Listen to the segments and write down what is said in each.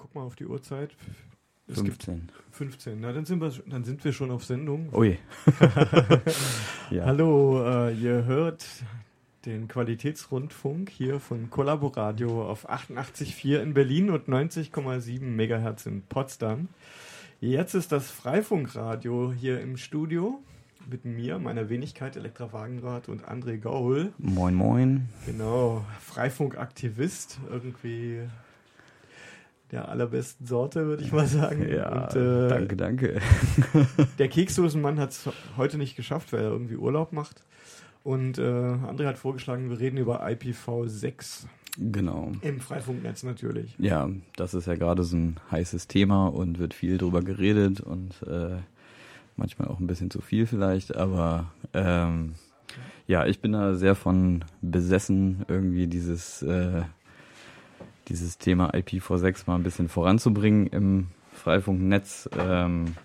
guck mal auf die Uhrzeit. Es 15. 15. Na, dann sind wir, dann sind wir schon auf Sendung. Ui. ja. Hallo, äh, ihr hört den Qualitätsrundfunk hier von Collaboradio auf 88,4 in Berlin und 90,7 Megahertz in Potsdam. Jetzt ist das Freifunkradio hier im Studio mit mir, meiner Wenigkeit Elektra Wagenrad und André Gaul. Moin, moin. Genau, Freifunkaktivist, irgendwie der allerbesten Sorte, würde ich mal sagen. Ja, und, äh, danke, danke. der Keksdosenmann hat es heute nicht geschafft, weil er irgendwie Urlaub macht. Und äh, André hat vorgeschlagen, wir reden über IPv6. Genau. Im Freifunknetz natürlich. Ja, das ist ja gerade so ein heißes Thema und wird viel drüber geredet und äh, manchmal auch ein bisschen zu viel vielleicht, aber ähm, ja, ich bin da sehr von besessen, irgendwie dieses äh, dieses Thema IPv6 mal ein bisschen voranzubringen im Freifunknetz. Ähm,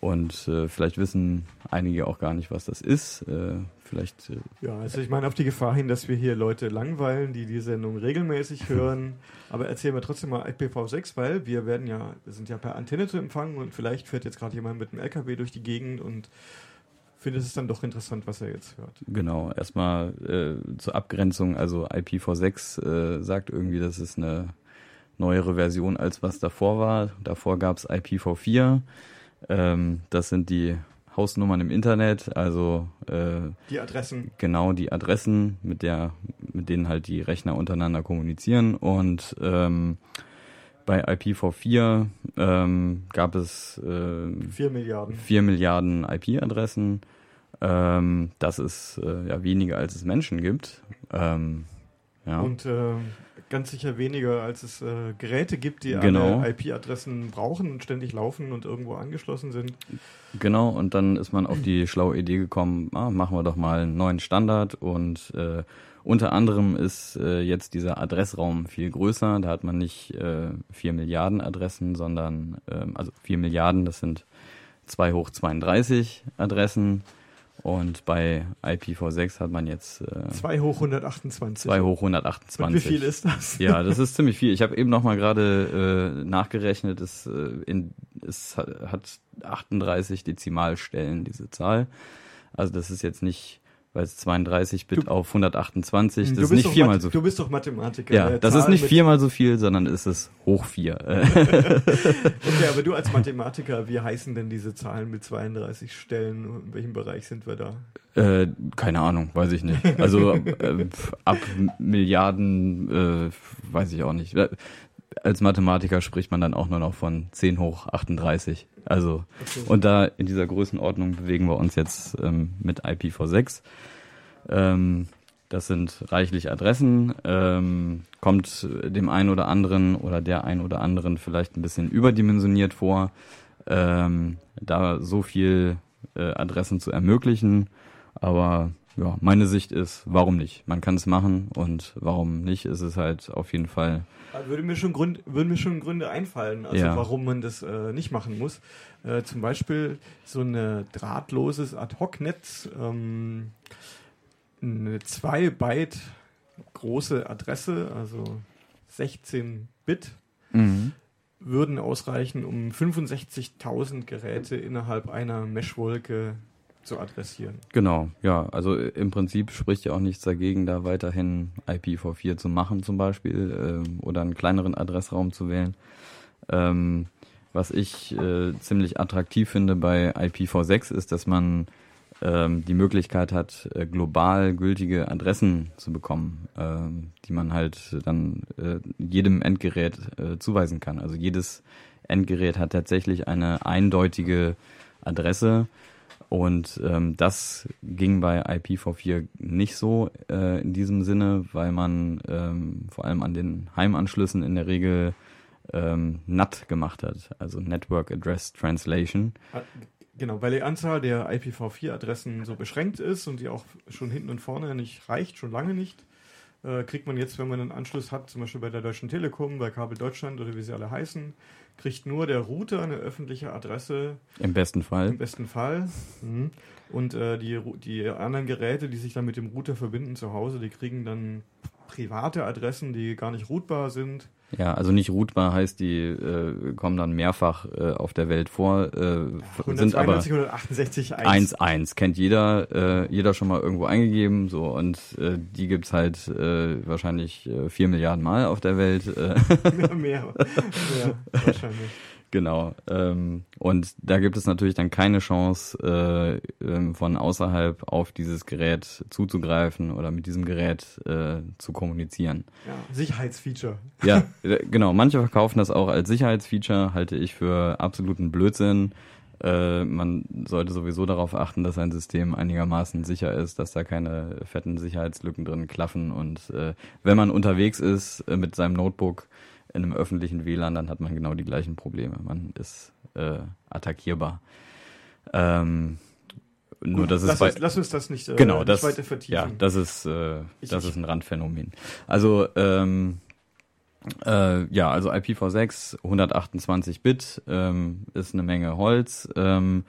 und äh, vielleicht wissen einige auch gar nicht, was das ist. Äh, vielleicht. Äh, ja, also ich meine auf die Gefahr hin, dass wir hier Leute langweilen, die die Sendung regelmäßig hören. Aber erzählen wir trotzdem mal IPv6, weil wir werden ja, wir sind ja per Antenne zu empfangen und vielleicht fährt jetzt gerade jemand mit dem LKW durch die Gegend und findet es dann doch interessant, was er jetzt hört. Genau, erstmal äh, zur Abgrenzung, also IPv6 äh, sagt irgendwie, das ist eine neuere Version als was davor war. Davor gab es IPv4. Ähm, das sind die Hausnummern im Internet, also äh, die Adressen. Genau, die Adressen, mit der, mit denen halt die Rechner untereinander kommunizieren. Und ähm, bei IPv4 ähm, gab es äh, 4 Milliarden, 4 Milliarden IP-Adressen. Ähm, das ist äh, ja weniger, als es Menschen gibt. Ähm, ja. Und äh, ganz sicher weniger, als es äh, Geräte gibt, die genau. IP-Adressen brauchen und ständig laufen und irgendwo angeschlossen sind. Genau, und dann ist man auf die schlaue Idee gekommen, ah, machen wir doch mal einen neuen Standard und äh, unter anderem ist äh, jetzt dieser Adressraum viel größer. Da hat man nicht äh, 4 Milliarden Adressen, sondern äh, also 4 Milliarden, das sind 2 hoch 32 Adressen. Und bei IPv6 hat man jetzt äh, 2 hoch 128. 2 hoch 128. Und wie viel ist das? Ja, das ist ziemlich viel. Ich habe eben noch mal gerade äh, nachgerechnet. Es, äh, in, es hat 38 Dezimalstellen, diese Zahl. Also das ist jetzt nicht weil es 32 Bit du, auf 128, das ist nicht viermal so viel. Du bist doch Mathematiker. Ja, das ist nicht viermal so viel, sondern ist es hoch vier. okay, aber du als Mathematiker, wie heißen denn diese Zahlen mit 32 Stellen? In welchem Bereich sind wir da? Äh, keine Ahnung, weiß ich nicht. Also äh, ab Milliarden äh, weiß ich auch nicht. Als Mathematiker spricht man dann auch nur noch von 10 hoch 38. Also, okay. und da in dieser Größenordnung bewegen wir uns jetzt ähm, mit IPv6. Ähm, das sind reichlich Adressen, ähm, kommt dem einen oder anderen oder der einen oder anderen vielleicht ein bisschen überdimensioniert vor, ähm, da so viel äh, Adressen zu ermöglichen. Aber ja, meine Sicht ist, warum nicht? Man kann es machen und warum nicht, ist es halt auf jeden Fall würde mir schon Gründe, würden mir schon Gründe einfallen, also ja. warum man das äh, nicht machen muss. Äh, zum Beispiel so ein drahtloses Ad-Hoc-Netz, ähm, eine 2 Byte große Adresse, also 16 Bit, mhm. würden ausreichen, um 65.000 Geräte innerhalb einer Meshwolke zu adressieren. Genau, ja. Also im Prinzip spricht ja auch nichts dagegen, da weiterhin IPv4 zu machen zum Beispiel äh, oder einen kleineren Adressraum zu wählen. Ähm, was ich äh, ziemlich attraktiv finde bei IPv6 ist, dass man ähm, die Möglichkeit hat, äh, global gültige Adressen zu bekommen, ähm, die man halt dann äh, jedem Endgerät äh, zuweisen kann. Also jedes Endgerät hat tatsächlich eine eindeutige Adresse und ähm, das ging bei IPv4 nicht so äh, in diesem Sinne, weil man ähm, vor allem an den Heimanschlüssen in der Regel ähm, NAT gemacht hat, also Network Address Translation. Genau, weil die Anzahl der IPv4-Adressen so beschränkt ist und die auch schon hinten und vorne nicht reicht, schon lange nicht, äh, kriegt man jetzt, wenn man einen Anschluss hat, zum Beispiel bei der Deutschen Telekom, bei Kabel Deutschland oder wie sie alle heißen, kriegt nur der Router eine öffentliche Adresse. Im besten Fall. Im besten Fall. Mhm. Und äh, die, die anderen Geräte, die sich dann mit dem Router verbinden zu Hause, die kriegen dann private Adressen, die gar nicht routbar sind. Ja, also nicht rootbar heißt, die äh, kommen dann mehrfach äh, auf der Welt vor, äh, 192, sind aber 168, 1.1 kennt jeder, äh, jeder schon mal irgendwo eingegeben, so und äh, die gibt's halt äh, wahrscheinlich äh, vier Milliarden Mal auf der Welt. Äh. mehr, mehr, mehr wahrscheinlich. Genau. Ähm, und da gibt es natürlich dann keine Chance, äh, äh, von außerhalb auf dieses Gerät zuzugreifen oder mit diesem Gerät äh, zu kommunizieren. Ja, Sicherheitsfeature. Ja, äh, genau. Manche verkaufen das auch als Sicherheitsfeature, halte ich für absoluten Blödsinn. Äh, man sollte sowieso darauf achten, dass ein System einigermaßen sicher ist, dass da keine fetten Sicherheitslücken drin klaffen. Und äh, wenn man unterwegs ist mit seinem Notebook, in einem öffentlichen WLAN, dann hat man genau die gleichen Probleme. Man ist äh, attackierbar. Ähm, nur Gut, das lass ist bei, uns, lass uns das nicht, äh, genau, nicht das, weiter vertiefen. Ja, das ist, äh, Ich- das ich- ist ein Randphänomen. Also, ähm, äh, ja, also IPv6, 128 Bit, ähm, ist eine Menge Holz. Ähm,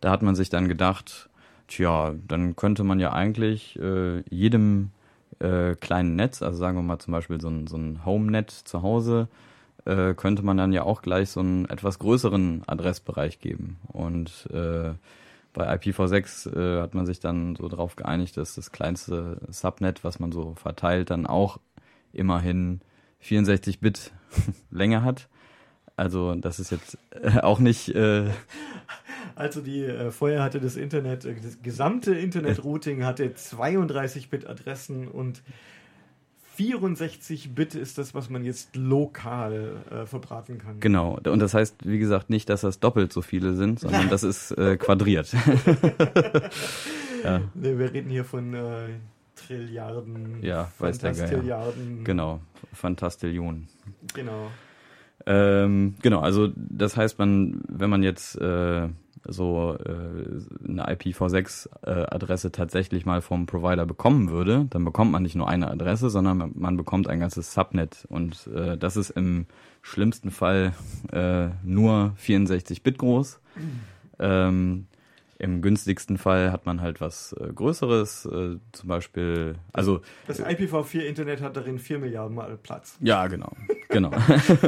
da hat man sich dann gedacht, tja, dann könnte man ja eigentlich äh, jedem äh, kleinen Netz, also sagen wir mal zum Beispiel so ein, so ein Home-Net zu Hause, äh, könnte man dann ja auch gleich so einen etwas größeren Adressbereich geben. Und äh, bei IPv6 äh, hat man sich dann so darauf geeinigt, dass das kleinste Subnet, was man so verteilt, dann auch immerhin 64 Bit Länge hat. Also das ist jetzt äh, auch nicht äh, Also die äh, vorher hatte das Internet, äh, das gesamte Internet-Routing hatte 32 Bit Adressen und 64 Bit ist das, was man jetzt lokal äh, verbraten kann. genau. Und das heißt, wie gesagt, nicht, dass das doppelt so viele sind, sondern das ist äh, quadriert. ja, Nee, wir reden hier von äh, Trilliarden, Ja, weiß der Geier. Fantastilliarden. genau. Fantastillionen. Genau. Ähm, genau, also das heißt, man, wenn man jetzt äh, so äh, eine IPv6-Adresse tatsächlich mal vom Provider bekommen würde, dann bekommt man nicht nur eine Adresse, sondern man, bekommt ein ganzes Subnet. Und äh, das ist im schlimmsten Fall äh, nur 64 Bit groß. Ähm, Im günstigsten Fall hat man halt was äh, Größeres, äh, zum Beispiel, also Das IPv4-Internet hat darin 4 Milliarden Mal Platz. ja, genau, genau.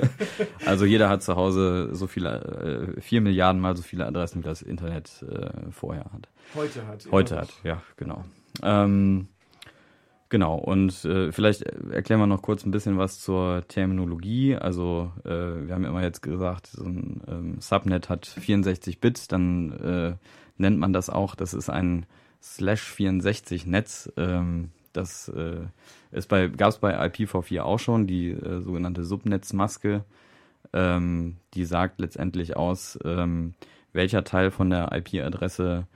also jeder hat zu Hause so viele, äh, vier Milliarden mal so viele Adressen, wie das Internet äh, vorher hat. Heute hat. Heute hat, ja, genau. Ähm, genau, und äh, vielleicht erklären wir noch kurz ein bisschen was zur Terminologie. Also äh, wir haben ja immer jetzt gesagt, so ein ähm, Subnet hat 64 Bit, dann äh, nennt man das auch, das ist ein Slash 64 Netz. Ähm, das äh, ist bei, gab es bei IPv4 auch schon, die äh, sogenannte Subnetzmaske. Ähm, die sagt letztendlich aus, ähm, welcher Teil von der IP-Adresse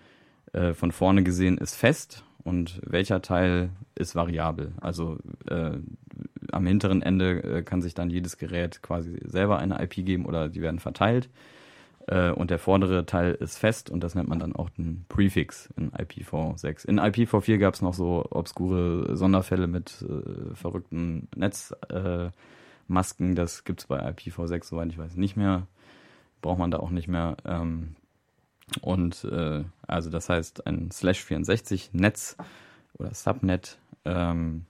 äh, von vorne gesehen ist fest und welcher Teil ist variabel. Also äh, am hinteren Ende äh, kann sich dann jedes Gerät quasi selber eine IP geben oder die werden verteilt. Äh, und der vordere Teil ist fest und das nennt man dann auch den Prefix in IPv6. In IPv4 gab es noch so obskure Sonderfälle mit äh, verrückten Netzmasken. Äh, das gibt's bei IPv6, soweit ich weiß, nicht mehr. Braucht man da auch nicht mehr. Ähm, und äh, also das heißt, ein Slash 64 Netz oder Subnet ähm,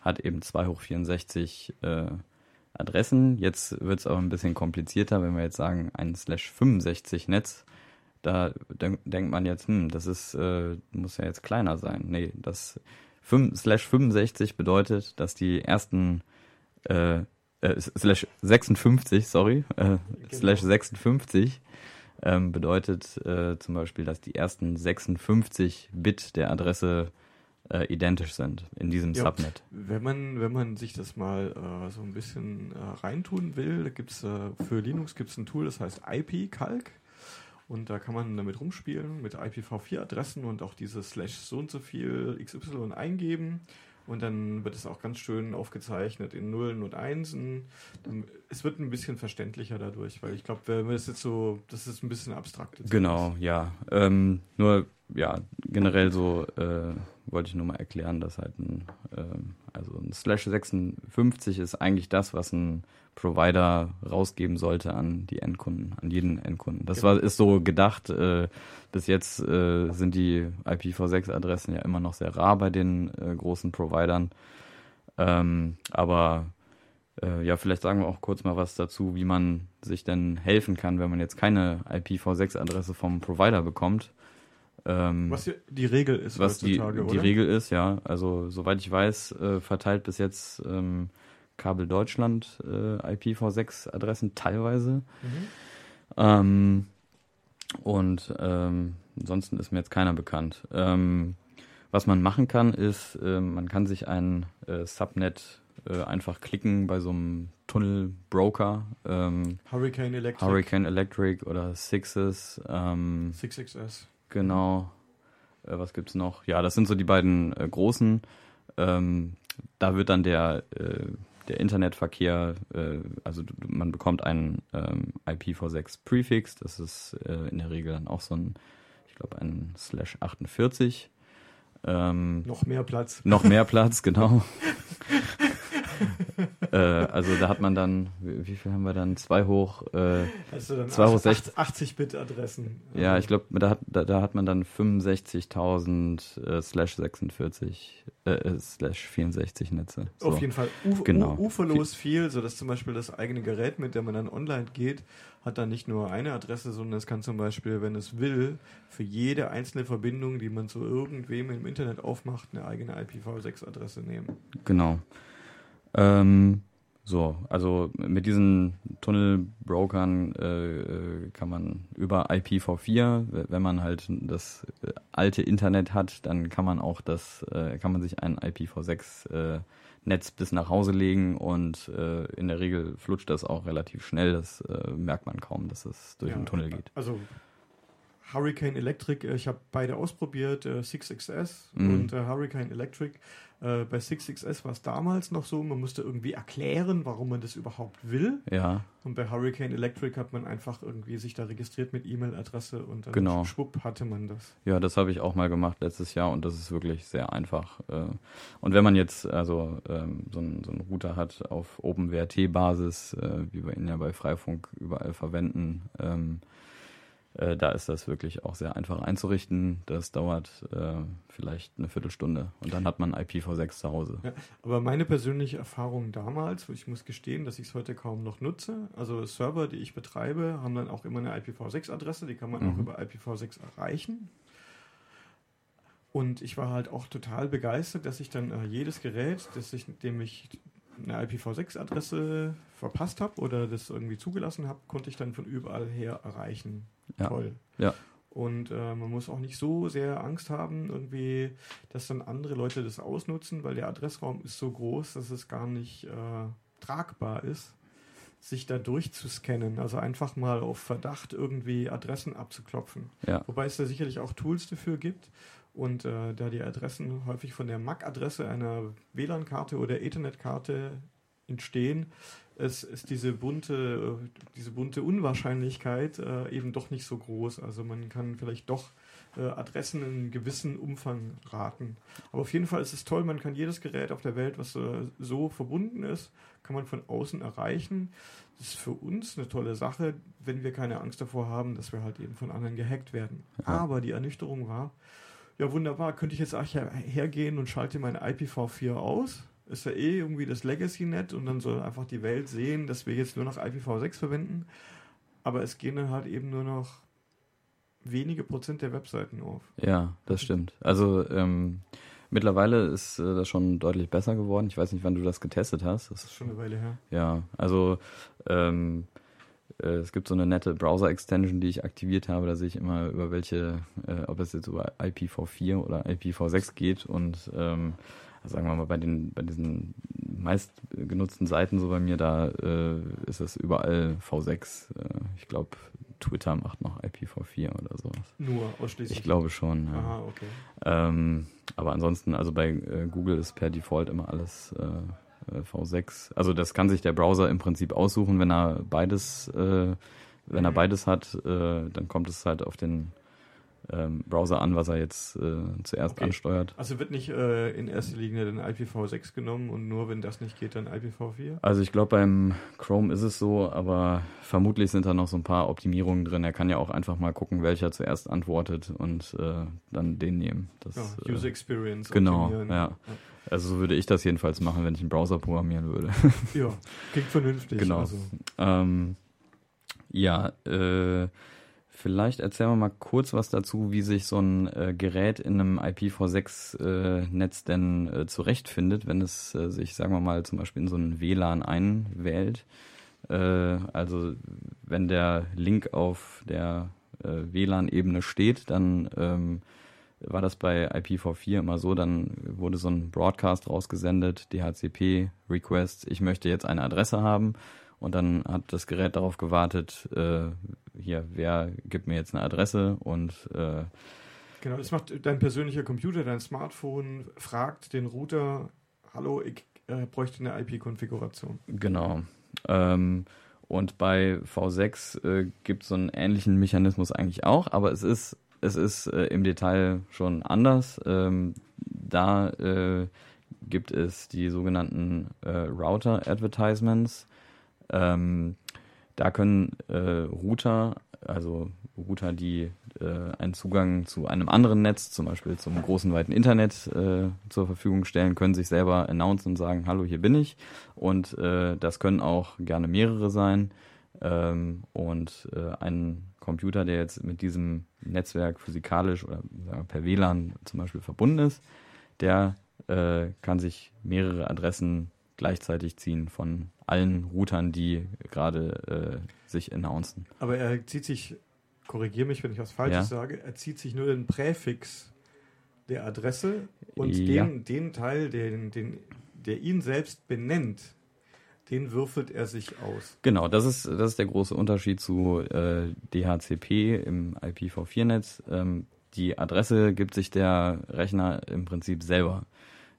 hat eben 2 hoch 64 äh, Adressen. Jetzt wird es aber ein bisschen komplizierter, wenn wir jetzt sagen, ein Slash 65 Netz. Da denk, denkt man jetzt, hm, das ist, äh, muss ja jetzt kleiner sein. Nee, das 5, Slash 65 bedeutet, dass die ersten äh, äh, Slash 56, sorry, äh, Slash 56 ähm, bedeutet äh, zum Beispiel, dass die ersten 56 Bit der Adresse äh, identisch sind in diesem Ja. Subnet. Wenn man, wenn man sich das mal äh, so ein bisschen äh, reintun will, da gibt's äh, für Linux gibt's ein Tool, das heißt IP-Calc. Und da kann man damit rumspielen mit IPv4-Adressen und auch diese Slash so und so viel XY eingeben. Und dann wird es auch ganz schön aufgezeichnet in Nullen und Einsen. Dann, es wird ein bisschen verständlicher dadurch, weil ich glaube, wenn man das jetzt so, das ist ein bisschen abstrakt. Genau, ja. Ähm, nur, ja, generell so äh, wollte ich nur mal erklären, dass halt ein, ähm, also ein Slash 56 ist eigentlich das, was ein Provider rausgeben sollte an die Endkunden, an jeden Endkunden. Das war, ist so gedacht. Äh, bis jetzt äh, sind die IPv6-Adressen ja immer noch sehr rar bei den äh, großen Providern. Ähm, aber Äh, ja, vielleicht sagen wir auch kurz mal was dazu, wie man sich denn helfen kann, wenn man jetzt keine IPv6-Adresse vom Provider bekommt. Ähm, was die Regel ist was die, die Regel ist, ja. Also soweit ich weiß, äh, verteilt bis jetzt ähm, Kabel Deutschland äh, IPv6-Adressen teilweise. Mhm. Ähm, und ähm, ansonsten ist mir jetzt keiner bekannt. Ähm, was man machen kann, ist, äh, man kann sich ein äh, Subnet äh, einfach klicken bei so einem Tunnelbroker. Ähm, Hurricane Electric. Hurricane Electric oder Sixes. Ähm, 6XS. Genau. Äh, was gibt's noch? Ja, das sind so die beiden äh, großen. Ähm, da wird dann der, äh, der Internetverkehr, äh, also man bekommt einen ähm, IPv6 Prefix, das ist äh, in der Regel dann auch so ein, ich glaube, ein Slash 48. Ähm, noch mehr Platz. Noch mehr Platz, genau. äh, also da hat man dann, wie, wie, viel haben wir dann? Zwei hoch, äh, du dann zwei hoch 80 Bit Adressen. Ja, ich glaube, da hat, da, da, hat man dann 65.000 äh, slash 46 äh, äh, slash 64 Netze. So. Auf jeden Fall uf genau. uferlos viel, sodass zum Beispiel das eigene Gerät, mit dem man dann online geht, hat dann nicht nur eine Adresse, sondern es kann zum Beispiel, wenn es will, für jede einzelne Verbindung, die man zu irgendwem im Internet aufmacht, eine eigene IPv6-Adresse nehmen. Genau. Ähm, so, also mit diesen Tunnelbrokern äh, äh kann man über IPv4, wenn man halt das äh, alte Internet hat, dann kann man auch das, äh, kann man sich ein IPv6 äh, Netz bis nach Hause legen und äh, in der Regel flutscht das auch relativ schnell. Das merkt man kaum, dass es durch ja, den Tunnel geht. Also Hurricane Electric, ich habe beide ausprobiert, 6XS mhm. und Hurricane Electric äh, bei 6XS war es damals noch so, man musste irgendwie erklären, warum man das überhaupt will. Ja. Und bei Hurricane Electric hat man einfach irgendwie sich da registriert mit E-Mail-Adresse und dann genau. schwupp hatte man das. Ja, das habe ich auch mal gemacht letztes Jahr und das ist wirklich sehr einfach. Äh. Und wenn man jetzt also ähm, so, einen, so einen Router hat auf OpenWRT-Basis, äh, wie wir ihn ja bei Freifunk überall verwenden, ähm, äh, da ist das wirklich auch sehr einfach einzurichten. Das dauert äh, vielleicht eine Viertelstunde und dann hat man IPv6 zu Hause. Ja, aber meine persönliche Erfahrung damals, ich muss gestehen, dass ich es heute kaum noch nutze, also Server, die ich betreibe, haben dann auch immer eine IPv6-Adresse, die kann man mhm. auch über IPv6 erreichen. Und ich war halt auch total begeistert, dass ich dann äh, jedes Gerät, das ich, dem ich eine IPv6-Adresse verpasst habe oder das irgendwie zugelassen habe, konnte ich dann von überall her erreichen. Ja. Toll. Ja. Und äh, man muss auch nicht so sehr Angst haben, irgendwie, dass dann andere Leute das ausnutzen, weil der Adressraum ist so groß, dass es gar nicht äh, tragbar ist, sich da durchzuscannen. Also einfach mal auf Verdacht irgendwie Adressen abzuklopfen. Ja. Wobei es da sicherlich auch Tools dafür gibt. Und äh, da die Adressen häufig von der MAC-Adresse einer WLAN-Karte oder Ethernet-Karte entstehen, es ist diese bunte, äh, diese bunte Unwahrscheinlichkeit äh, eben doch nicht so groß. Also man kann vielleicht doch äh, Adressen in einem gewissen Umfang raten. Aber auf jeden Fall ist es toll, man kann jedes Gerät auf der Welt, was äh, so verbunden ist, kann man von außen erreichen. Das ist für uns eine tolle Sache, wenn wir keine Angst davor haben, dass wir halt eben von anderen gehackt werden. Ja. Aber die Ernüchterung war, ja wunderbar, könnte ich jetzt auch hergehen und schalte mein IPv4 aus? Ist ja eh irgendwie das Legacy-Net und dann soll einfach die Welt sehen, dass wir jetzt nur noch IPv6 verwenden. Aber es gehen dann halt eben nur noch wenige Prozent der Webseiten auf. Ja, das stimmt. Also ähm, mittlerweile ist äh, das schon deutlich besser geworden. Ich weiß nicht, wann du das getestet hast. Das ist schon eine Weile her. Ja, also ähm, äh, es gibt so eine nette Browser-Extension, die ich aktiviert habe. Da sehe ich immer, über welche, äh, ob es jetzt über IPv4 oder IPv6 geht. Und ähm, sagen wir mal, bei den, bei diesen meist genutzten Seiten so bei mir, da äh, ist es überall V6. Äh, ich glaube, Twitter macht noch IPv4 oder sowas. Nur ausschließlich? Ich glaube schon, ja. Aha, okay. Ähm, aber ansonsten, also bei äh, Google ist per Default immer alles äh, äh, V6. Also das kann sich der Browser im Prinzip aussuchen, wenn er beides, äh, wenn er beides hat, äh, dann kommt es halt auf den ähm, Browser an, was er jetzt äh, zuerst okay. ansteuert. Also wird nicht äh, in erster Linie dann IPv6 genommen und nur wenn das nicht geht, dann IPv4? Also ich glaube beim Chrome ist es so, aber vermutlich sind da noch so ein paar Optimierungen drin. Er kann ja auch einfach mal gucken, welcher zuerst antwortet und äh, dann den nehmen. Das, ja, User Experience. Genau, ja. ja. Also so würde ich das jedenfalls machen, wenn ich einen Browser programmieren würde. Ja, klingt vernünftig. Genau. Also. Ähm, ja, äh, vielleicht erzählen wir mal kurz was dazu, wie sich so ein äh, Gerät in einem IPv6-Netz äh, denn äh, zurechtfindet, wenn es äh, sich, sagen wir mal, zum Beispiel in so einen WLAN einwählt. Äh, also wenn der Link auf der WLAN-Ebene steht, dann ähm, war das bei IPv4 immer so, dann wurde so ein Broadcast rausgesendet, DHCP-Request, ich möchte jetzt eine Adresse haben und dann hat das Gerät darauf gewartet, äh, hier, wer gibt mir jetzt eine Adresse und äh, Genau, das macht dein persönlicher Computer, dein Smartphone, fragt den Router, hallo, ich äh, bräuchte eine IP-Konfiguration. Genau. Ähm, und bei V6 äh, gibt es so einen ähnlichen Mechanismus eigentlich auch, aber es ist, es ist äh, im Detail schon anders. Ähm, da äh, gibt es die sogenannten äh, Router-Advertisements. Ähm, da können äh, Router, also Router, die äh, einen Zugang zu einem anderen Netz, zum Beispiel zum großen weiten Internet, äh, zur Verfügung stellen, können sich selber announcen und sagen, hallo, hier bin ich. Und das können auch gerne mehrere sein. Ähm, und äh, ein Computer, der jetzt mit diesem Netzwerk physikalisch oder wir, per WLAN zum Beispiel verbunden ist, der äh, kann sich mehrere Adressen gleichzeitig ziehen von allen Routern, die gerade äh, sich announcen. Aber er zieht sich korrigiere mich, wenn ich was Falsches ja. sage, er zieht sich nur den Präfix der Adresse und ja. den, den Teil, den, den, der ihn selbst benennt, den würfelt er sich aus. Genau, das ist, das ist der große Unterschied zu äh, DHCP im IPv4-Netz. Ähm, die Adresse gibt sich der Rechner im Prinzip selber.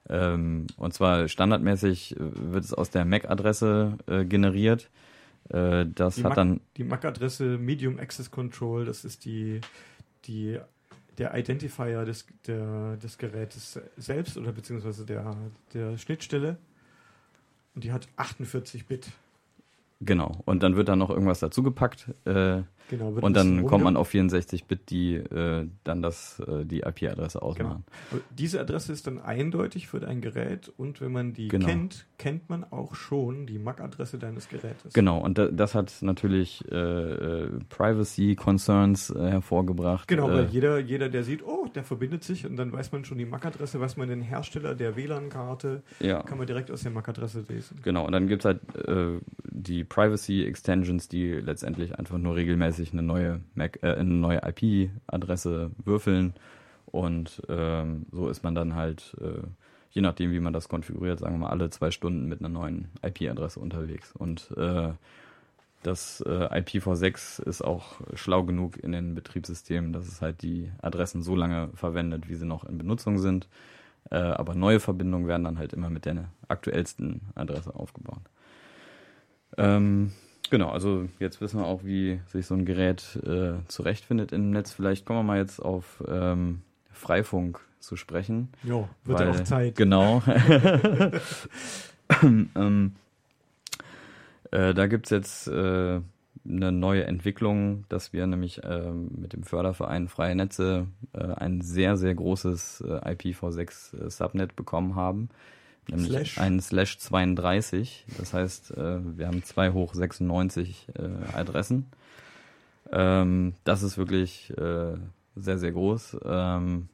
Ähm, und zwar standardmäßig wird es aus der MAC-Adresse äh, generiert. Äh, das die hat Mac, dann. Die MAC-Adresse Medium Access Control, das ist die, die, der Identifier des, der, des Gerätes selbst oder beziehungsweise der, der Schnittstelle. Und die hat 48 Bit. Genau. Und dann wird da noch irgendwas dazugepackt. Äh, Genau, und dann kommt man auf 64-Bit, die äh, dann das, äh, die IP-Adresse ausmachen. Genau. Diese Adresse ist dann eindeutig für dein Gerät und wenn man die genau. kennt, kennt man auch schon die MAC-Adresse deines Gerätes. Genau, und da, das hat natürlich äh, äh Privacy-Concerns äh, hervorgebracht. Genau, weil jeder, jeder, der sieht, oh, der verbindet sich und dann weiß man schon die MAC-Adresse, weiß man den Hersteller der WLAN-Karte, ja. kann man direkt aus der MAC-Adresse lesen. Genau, und dann gibt es halt die Privacy-Extensions, die letztendlich einfach nur regelmäßig eine neue Mac, äh, eine neue IP-Adresse würfeln und ähm, so ist man dann halt, äh, je nachdem wie man das konfiguriert, sagen wir mal alle zwei Stunden mit einer neuen IP-Adresse unterwegs und äh, das äh, IPv6 ist auch schlau genug in den Betriebssystemen, dass es halt die Adressen so lange verwendet, wie sie noch in Benutzung sind. Äh, aber neue Verbindungen werden dann halt immer mit der aktuellsten Adresse aufgebaut. Ähm, Genau, also jetzt wissen wir auch, wie sich so ein Gerät äh, zurechtfindet im Netz. Vielleicht kommen wir mal jetzt auf ähm, Freifunk zu sprechen. Jo, wird ja auch Zeit. Genau. ähm, äh, da gibt es jetzt äh, eine neue Entwicklung, dass wir nämlich äh, mit dem Förderverein Freie Netze äh, ein sehr, sehr großes äh, IPv6 äh, Subnet bekommen haben nämlich Slash. einen Slash 32. Das heißt, äh, wir haben 2 hoch 96 äh, Adressen. Ähm, das ist wirklich äh, sehr, sehr groß. Ähm,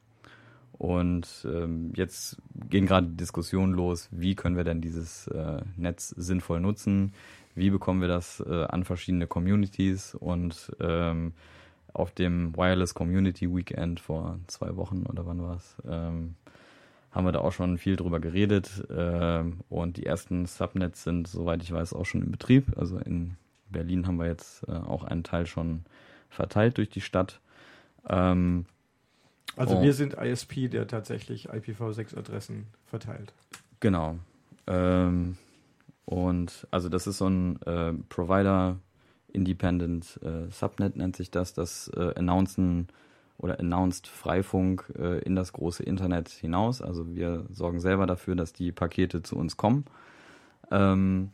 und ähm, jetzt gehen gerade Diskussionen los, wie können wir denn dieses äh, Netz sinnvoll nutzen? Wie bekommen wir das äh, an verschiedene Communities? Und ähm, auf dem Wireless Community Weekend vor zwei Wochen oder wann war es, ähm, haben wir da auch schon viel drüber geredet. Äh, und die ersten Subnets sind, soweit ich weiß, auch schon in Betrieb. Also in Berlin haben wir jetzt äh, auch einen Teil schon verteilt durch die Stadt. Ähm, also wir sind ISP, der tatsächlich IPv6-Adressen verteilt. Genau. Ähm, und also das ist so ein äh, Provider Independent äh, Subnet nennt sich das. Das äh, announcen oder announced Freifunk äh, in das große Internet hinaus. Also wir sorgen selber dafür, dass die Pakete zu uns kommen. Ähm,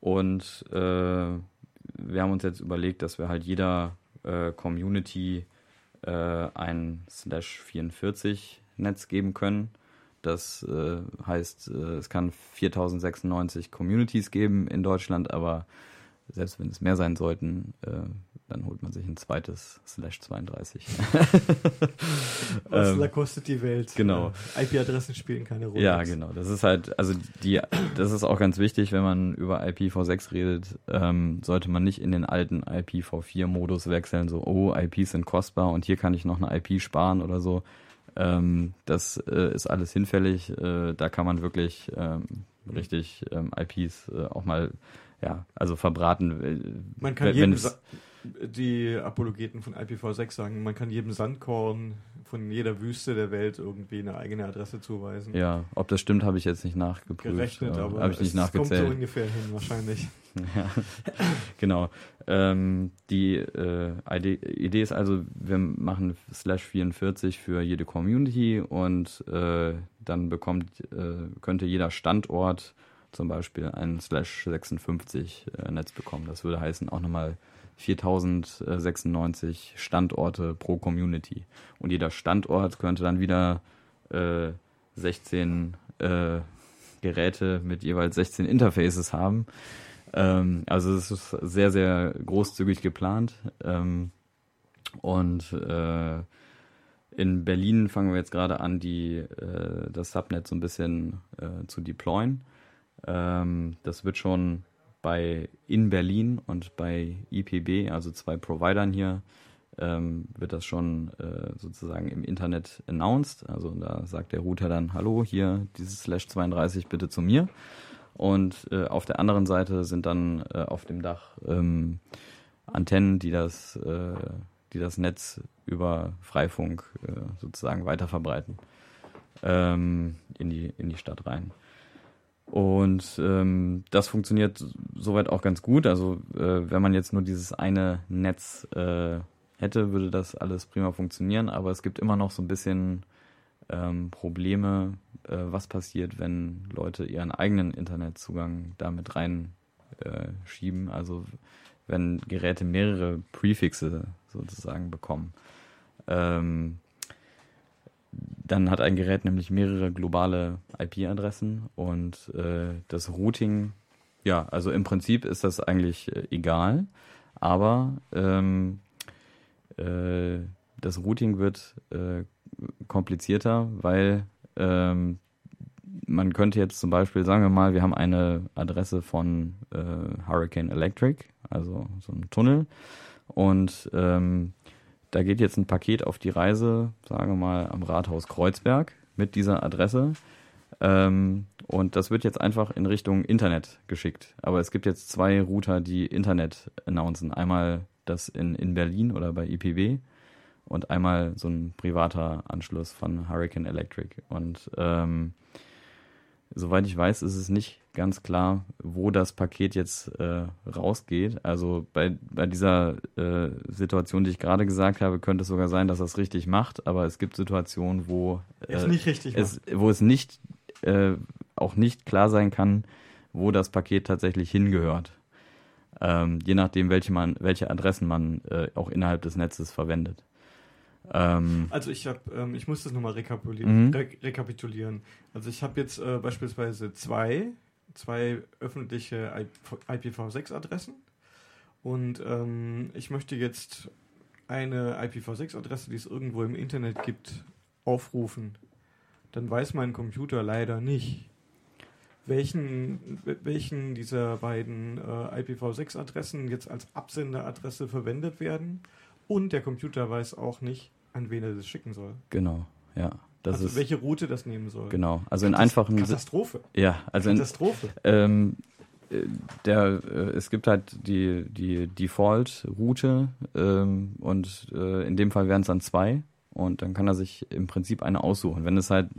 und äh, wir haben uns jetzt überlegt, dass wir halt jeder äh, Community äh, ein Slash 44 Netz geben können, Das äh, heißt, äh, es kann 4096 Communities geben in Deutschland, aber selbst wenn es mehr sein sollten, dann holt man sich ein zweites Slash 32. Was ähm, kostet die Welt? Genau. Äh, IP-Adressen spielen keine Rolle. Ja, genau. Das ist halt, also die, das ist auch ganz wichtig, wenn man über IPv6 redet, ähm, sollte man nicht in den alten IPv4-Modus wechseln, so, oh, IPs sind kostbar und hier kann ich noch eine IP sparen oder so. Ähm, das äh, ist alles hinfällig. Äh, da kann man wirklich ähm, richtig ähm, IPs äh, auch mal ja, also verbraten. Man kann jedem, die Apologeten von IPv6 sagen, man kann jedem Sandkorn von jeder Wüste der Welt irgendwie eine eigene Adresse zuweisen. Ja, ob das stimmt, habe ich jetzt nicht nachgeprüft. Gerechnet, aber habe ich nicht nachgezählt. kommt so ungefähr hin, wahrscheinlich. ja, genau. Ähm, die äh, Idee ist also, wir machen slash 44 für jede Community und äh, dann bekommt, äh, könnte jeder Standort zum Beispiel ein slash 56 äh, Netz bekommen. Das würde heißen auch nochmal 4096 Standorte pro Community. Und jeder Standort könnte dann wieder äh, 16 äh, Geräte mit jeweils 16 Interfaces haben. Ähm, also es ist sehr, sehr großzügig geplant. Ähm, und äh, in Berlin fangen wir jetzt gerade an, die, äh, das Subnet so ein bisschen äh, zu deployen. Ähm, das wird schon bei in Berlin und bei IPB, also zwei Providern hier, ähm, wird das schon äh, sozusagen im Internet announced. Also da sagt der Router dann, hallo, hier dieses Slash 32 bitte zu mir. Und äh, auf der anderen Seite sind dann äh, auf dem Dach ähm, Antennen, die das, äh, die das Netz über Freifunk äh, sozusagen weiterverbreiten ähm, in, die, in die Stadt rein. Und ähm, das funktioniert soweit auch ganz gut. Also äh, wenn man jetzt nur dieses eine Netz äh, hätte, würde das alles prima funktionieren. Aber es gibt immer noch so ein bisschen ähm, Probleme, äh, was passiert, wenn Leute ihren eigenen Internetzugang damit reinschieben. Äh, also wenn Geräte mehrere Prefixe sozusagen bekommen. Ähm, dann hat ein Gerät nämlich mehrere globale IP-Adressen und äh, das Routing, ja, also im Prinzip ist das eigentlich äh, egal, aber ähm, äh, das Routing wird äh, komplizierter, weil ähm, man könnte jetzt zum Beispiel, sagen wir mal, wir haben eine Adresse von äh, Hurricane Electric, also so ein Tunnel und ähm, da geht jetzt ein Paket auf die Reise, sagen wir mal, am Rathaus Kreuzberg mit dieser Adresse. Ähm, und das wird jetzt einfach in Richtung Internet geschickt. Aber es gibt jetzt zwei Router, die Internet announcen. Einmal das in, in Berlin oder bei IPW und einmal so ein privater Anschluss von Hurricane Electric. Und ähm, soweit ich weiß, ist es nicht ganz klar, wo das Paket jetzt äh, rausgeht. Also bei, bei dieser äh, Situation, die ich gerade gesagt habe, könnte es sogar sein, dass das richtig macht, aber es gibt Situationen, wo, äh, es, nicht richtig es, wo es nicht äh, auch nicht klar sein kann, wo das Paket tatsächlich hingehört. Ähm, je nachdem, welche, man, welche Adressen man äh, auch innerhalb des Netzes verwendet. Ähm, also ich habe, ähm, ich muss das nochmal rekapitulieren, mhm. re rekapitulieren. Also ich habe jetzt äh, beispielsweise zwei, zwei öffentliche IPv6-Adressen und ähm, ich möchte jetzt eine IPv6-Adresse, die es irgendwo im Internet gibt, aufrufen. Dann weiß mein Computer leider nicht, welchen, welchen dieser beiden äh, IPv6-Adressen jetzt als Absenderadresse verwendet werden. Und der Computer weiß auch nicht, an wen er das schicken soll. Genau, ja. Das also ist, welche Route das nehmen soll. Genau, also in einfachen... Katastrophe. Ja, also Katastrophe. In, ähm, äh, der, äh, es gibt halt die, die Default-Route ähm, und äh, in dem Fall wären es dann zwei und dann kann er sich im Prinzip eine aussuchen. Wenn es halt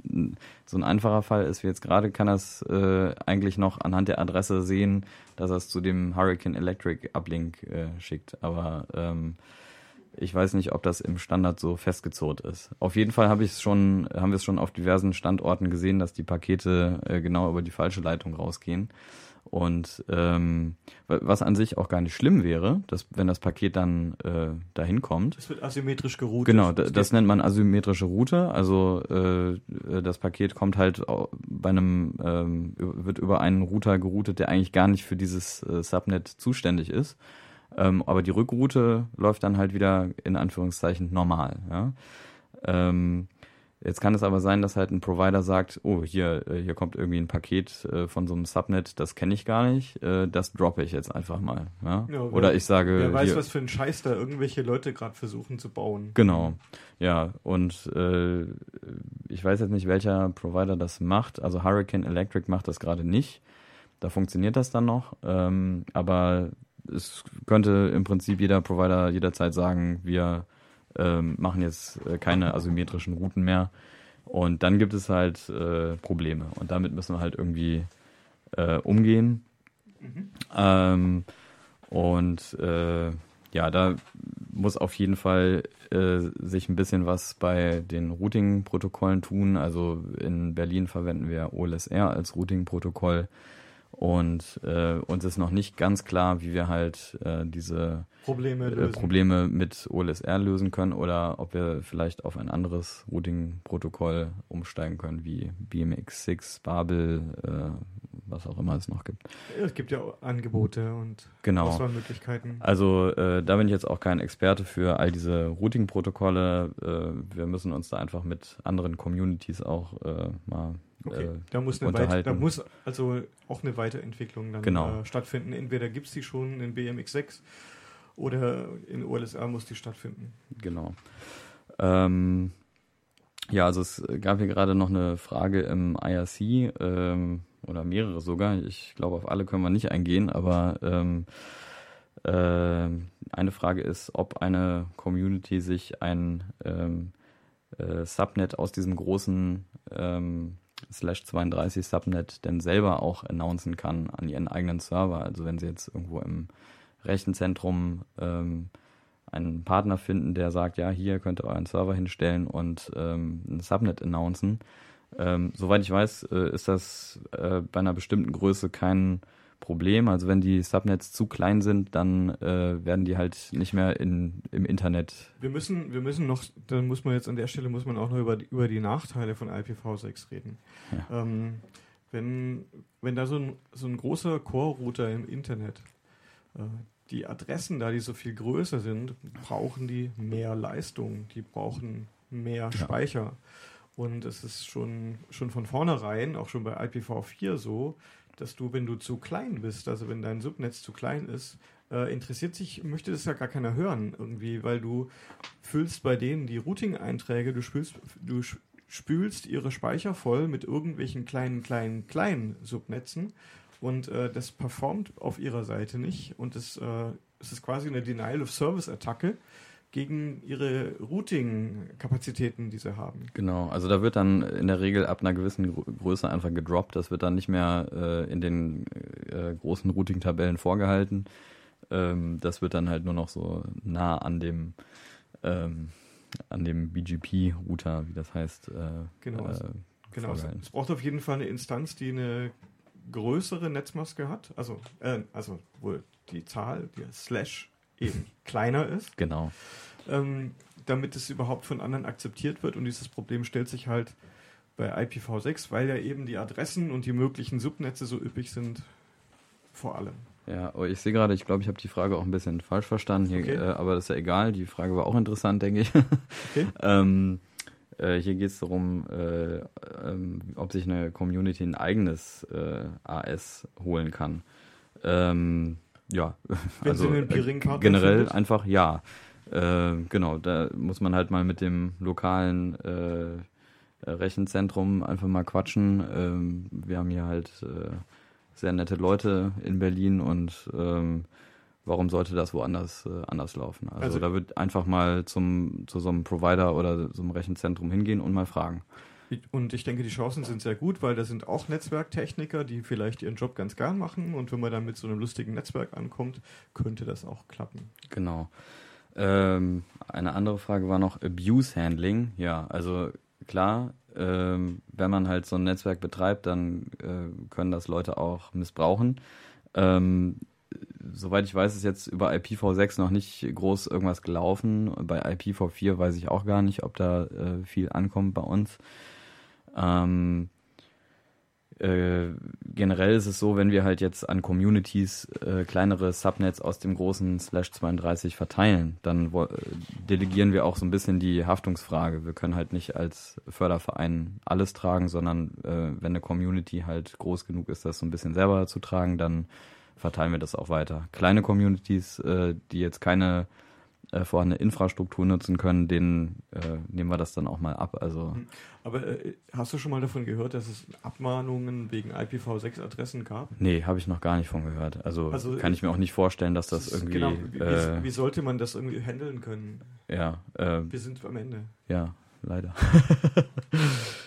so ein einfacher Fall ist wie jetzt gerade, kann er es äh, eigentlich noch anhand der Adresse sehen, dass er es zu dem Hurricane Electric Uplink äh, schickt. Aber ähm, ich weiß nicht, ob das im Standard so festgezurrt ist. Auf jeden Fall habe ich es schon, haben wir es schon auf diversen Standorten gesehen, dass die Pakete äh, genau über die falsche Leitung rausgehen. Und ähm, was an sich auch gar nicht schlimm wäre, dass wenn das Paket dann äh, dahin kommt. Es wird asymmetrisch geroutet. Genau, das, das nennt man asymmetrische Route. Also äh, das Paket kommt halt bei einem, ähm, wird über einen Router geroutet, der eigentlich gar nicht für dieses äh, Subnet zuständig ist. Ähm, aber die Rückroute läuft dann halt wieder in Anführungszeichen normal. Ja? Ähm, Jetzt kann es aber sein, dass halt ein Provider sagt, oh, hier, äh, hier kommt irgendwie ein Paket äh, von so einem Subnet, das kenne ich gar nicht, äh, das droppe ich jetzt einfach mal. Ja? ja Oder ich sage. Wer weiß, hier, was für ein Scheiß da irgendwelche Leute gerade versuchen zu bauen. Genau. Ja, und äh, ich weiß jetzt nicht, welcher Provider das macht. Also Hurricane Electric macht das gerade nicht. Da funktioniert das dann noch. Ähm, aber es könnte im Prinzip jeder Provider jederzeit sagen, wir ähm, machen jetzt äh, keine asymmetrischen Routen mehr. Und dann gibt es halt äh, Probleme. Und damit müssen wir halt irgendwie äh, umgehen. Mhm. Ähm, und äh, ja, da muss auf jeden Fall äh, sich ein bisschen was bei den Routing-Protokollen tun. Also in Berlin verwenden wir OLSR als Routing-Protokoll. Und äh, uns ist noch nicht ganz klar, wie wir halt äh, diese Probleme, äh, Probleme mit OLSR lösen können oder ob wir vielleicht auf ein anderes Routing-Protokoll umsteigen können, wie BMX6, Babel, äh, was auch immer es noch gibt. Es gibt ja Angebote und genau. Auswahlmöglichkeiten. Also äh, da bin ich jetzt auch kein Experte für all diese Routing-Protokolle. Äh, wir müssen uns da einfach mit anderen Communities auch äh, mal Okay, äh, da muss, eine Weit da muss also auch eine Weiterentwicklung dann genau. äh, stattfinden. Entweder gibt es die schon in BMX6 oder in OLSR muss die stattfinden. Genau. Ähm, ja, also es gab hier gerade noch eine Frage im IRC ähm, oder mehrere sogar. Ich glaube, auf alle können wir nicht eingehen, aber ähm, äh, eine Frage ist, ob eine Community sich ein ähm, äh, Subnet aus diesem großen ähm, slash 32 Subnet denn selber auch announcen kann an ihren eigenen Server. Also wenn sie jetzt irgendwo im Rechenzentrum ähm, einen Partner finden, der sagt, ja, hier könnt ihr euren Server hinstellen und ähm, ein Subnet announcen. Ähm, soweit ich weiß, äh, ist das äh, bei einer bestimmten Größe kein Problem. Also wenn die Subnets zu klein sind, dann äh, werden die halt nicht mehr in, im Internet. Wir müssen, wir müssen noch, dann muss man jetzt an der Stelle muss man auch noch über die, über die Nachteile von IPv6 reden. Ja. Ähm, wenn, wenn da so ein, so ein großer Core-Router im Internet, äh, die Adressen da, die so viel größer sind, brauchen die mehr Leistung, die brauchen mehr ja. Speicher. Und es ist schon, schon von vornherein, auch schon bei IPv4 so, dass du, wenn du zu klein bist, also wenn dein Subnetz zu klein ist, äh, interessiert sich, möchte das ja gar keiner hören irgendwie, weil du füllst bei denen die Routing-Einträge, du spülst, du spülst ihre Speicher voll mit irgendwelchen kleinen, kleinen, kleinen Subnetzen und äh, das performt auf ihrer Seite nicht und es, äh, es ist quasi eine Denial-of-Service-Attacke gegen ihre Routing-Kapazitäten, die sie haben. Genau, also da wird dann in der Regel ab einer gewissen Größe einfach gedroppt. Das wird dann nicht mehr äh, in den äh, großen Routing-Tabellen vorgehalten. Ähm, das wird dann halt nur noch so nah an dem ähm, an dem BGP-Router, wie das heißt. Äh, genau. Äh, genau. Es braucht auf jeden Fall eine Instanz, die eine größere Netzmaske hat. Also, äh, also wohl die Zahl, die Slash eben kleiner ist. Genau. Ähm, damit es überhaupt von anderen akzeptiert wird. Und dieses Problem stellt sich halt bei IPv6, weil ja eben die Adressen und die möglichen Subnetze so üppig sind, vor allem. Ja, aber ich sehe gerade, ich glaube, ich habe die Frage auch ein bisschen falsch verstanden, hier, okay. äh, aber das ist ja egal. Die Frage war auch interessant, denke ich. Okay. ähm, äh, hier geht es darum, äh, ähm, ob sich eine Community ein eigenes äh, AS holen kann. Ähm, ja, Wenn also äh, generell findet? einfach ja. Äh, genau, da muss man halt mal mit dem lokalen äh, Rechenzentrum einfach mal quatschen. Ähm, wir haben hier halt äh, sehr nette Leute in Berlin und ähm, warum sollte das woanders äh, anders laufen? Also, also, da wird einfach mal zum, zu so einem Provider oder so einem Rechenzentrum hingehen und mal fragen. Und ich denke, die Chancen sind sehr gut, weil da sind auch Netzwerktechniker, die vielleicht ihren Job ganz gern machen. Und wenn man dann mit so einem lustigen Netzwerk ankommt, könnte das auch klappen. Genau. Ähm, eine andere Frage war noch Abuse Handling. Ja, also klar, ähm, wenn man halt so ein Netzwerk betreibt, dann äh, können das Leute auch missbrauchen. Ähm, soweit ich weiß, ist jetzt über IPv6 noch nicht groß irgendwas gelaufen. Bei IPv4 weiß ich auch gar nicht, ob da äh, viel ankommt bei uns. Ähm, äh, generell ist es so, wenn wir halt jetzt an Communities äh, kleinere Subnets aus dem großen Slash 32 verteilen, dann äh, delegieren wir auch so ein bisschen die Haftungsfrage. Wir können halt nicht als Förderverein alles tragen, sondern äh, wenn eine Community halt groß genug ist, das so ein bisschen selber zu tragen, dann verteilen wir das auch weiter. Kleine Communities, äh, die jetzt keine äh, vorhandene Infrastruktur nutzen können, denen äh, nehmen wir das dann auch mal ab. Also hm. Aber äh, hast du schon mal davon gehört, dass es Abmahnungen wegen IPv6-Adressen gab? Nee, habe ich noch gar nicht von gehört. Also, also kann ich mir auch nicht vorstellen, dass das, das irgendwie. Genau, wie, äh, wie, sollte man das irgendwie handeln können? Ja. Äh, wir sind am Ende. Ja, leider.